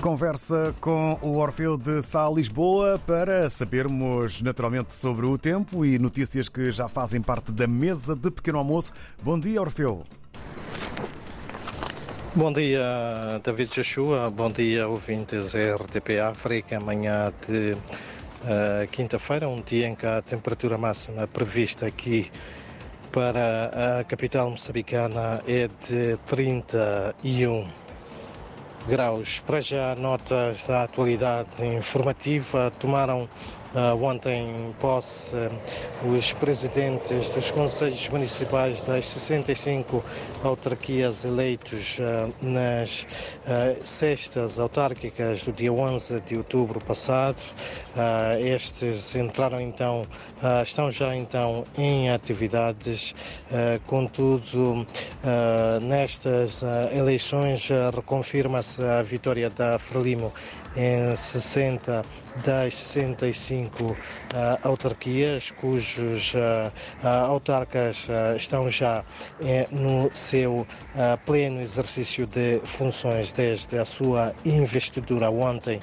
Conversa com o Orfeu de Sá Lisboa para sabermos naturalmente sobre o tempo e notícias que já fazem parte da mesa de pequeno almoço. Bom dia, Orfeu. Bom dia, David Joshua. Bom dia, ouvintes RTP África. Amanhã de uh, quinta-feira, um dia em que a temperatura máxima prevista aqui para a capital moçambicana é de 31 graus. Para já, notas da atualidade informativa tomaram Uh, ontem posse uh, os presidentes dos conselhos municipais das 65 autarquias eleitos uh, nas sextas autárquicas do dia 11 de outubro passado. estes entraram então, estão já então em atividades, contudo, nestas eleições reconfirma-se a vitória da Frelimo em 60 das 65 uh, autarquias, cujos uh, uh, autarcas estão já eh, no seu pleno exercício de funções desde a sua investidura ontem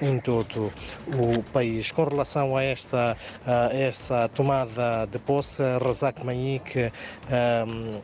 em todo o país. Com relação a esta, essa tomada de posse, Razak Maik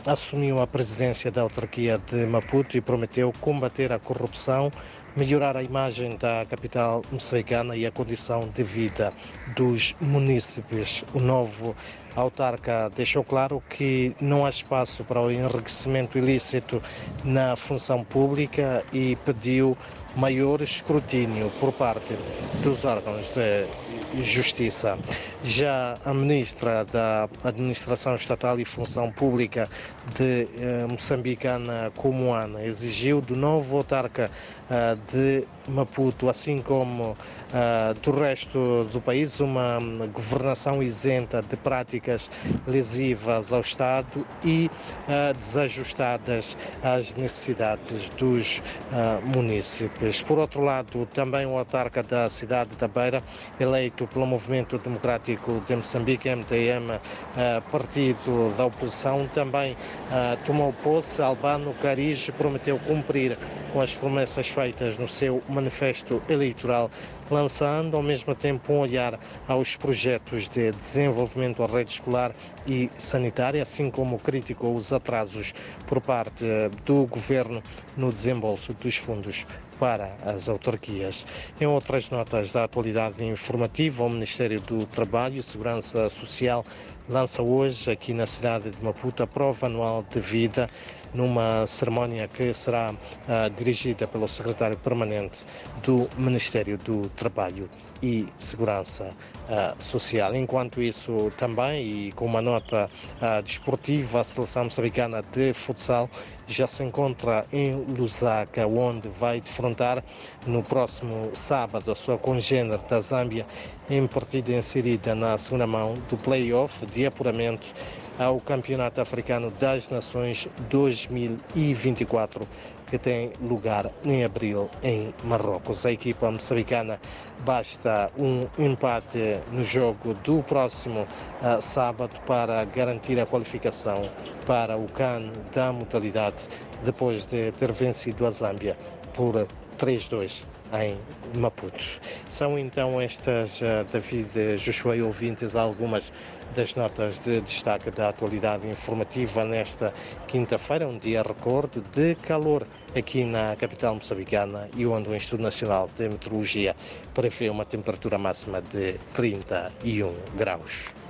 assumiu a presidência da autarquia de Maputo e prometeu combater a corrupção melhorar a imagem da capital moçambicana e a condição de vida dos munícipes. O novo autarca deixou claro que não há espaço para o enriquecimento ilícito na função pública e pediu maior escrutínio por parte dos órgãos de justiça. Já a ministra da Administração Estatal e Função Pública de eh, moçambicana Comuana exigiu do novo autarca eh, de Maputo, assim como uh, do resto do país, uma governação isenta de práticas lesivas ao Estado e uh, desajustadas às necessidades dos uh, munícipes. Por outro lado, também o autarca da cidade da Beira, eleito pelo Movimento Democrático de Moçambique, MDM, partido da oposição, também tomou posse. Albano Cariz prometeu cumprir com as promessas feitas no seu manifesto eleitoral, lançando ao mesmo tempo um olhar aos projetos de desenvolvimento da rede escolar e sanitária, assim como criticou os atrasos por parte do governo no desembolso dos fundos para as autarquias. Em outras notas da atualidade informativa, o Ministério do Trabalho e Segurança Social lança hoje aqui na cidade de Maputo a prova anual de vida numa cerimónia que será uh, dirigida pelo secretário permanente do Ministério do Trabalho e Segurança uh, Social. Enquanto isso, também, e com uma nota uh, desportiva, a seleção moçambicana de futsal já se encontra em Lusaka, onde vai defrontar no próximo sábado a sua congênere da Zâmbia em partida inserida na segunda mão do play-off de apuramento ao Campeonato Africano das Nações 2024, que tem lugar em abril em Marrocos. A equipa moçambicana basta um empate no jogo do próximo uh, sábado para garantir a qualificação para o CAN da modalidade, depois de ter vencido a Zâmbia por 3-2 em Maputo. São então estas, uh, David Joshua e ouvintes, algumas das notas de destaque da atualidade informativa nesta quinta-feira, um dia recorde de calor aqui na capital moçambicana e onde o Instituto Nacional de Meteorologia prevê uma temperatura máxima de 31 graus.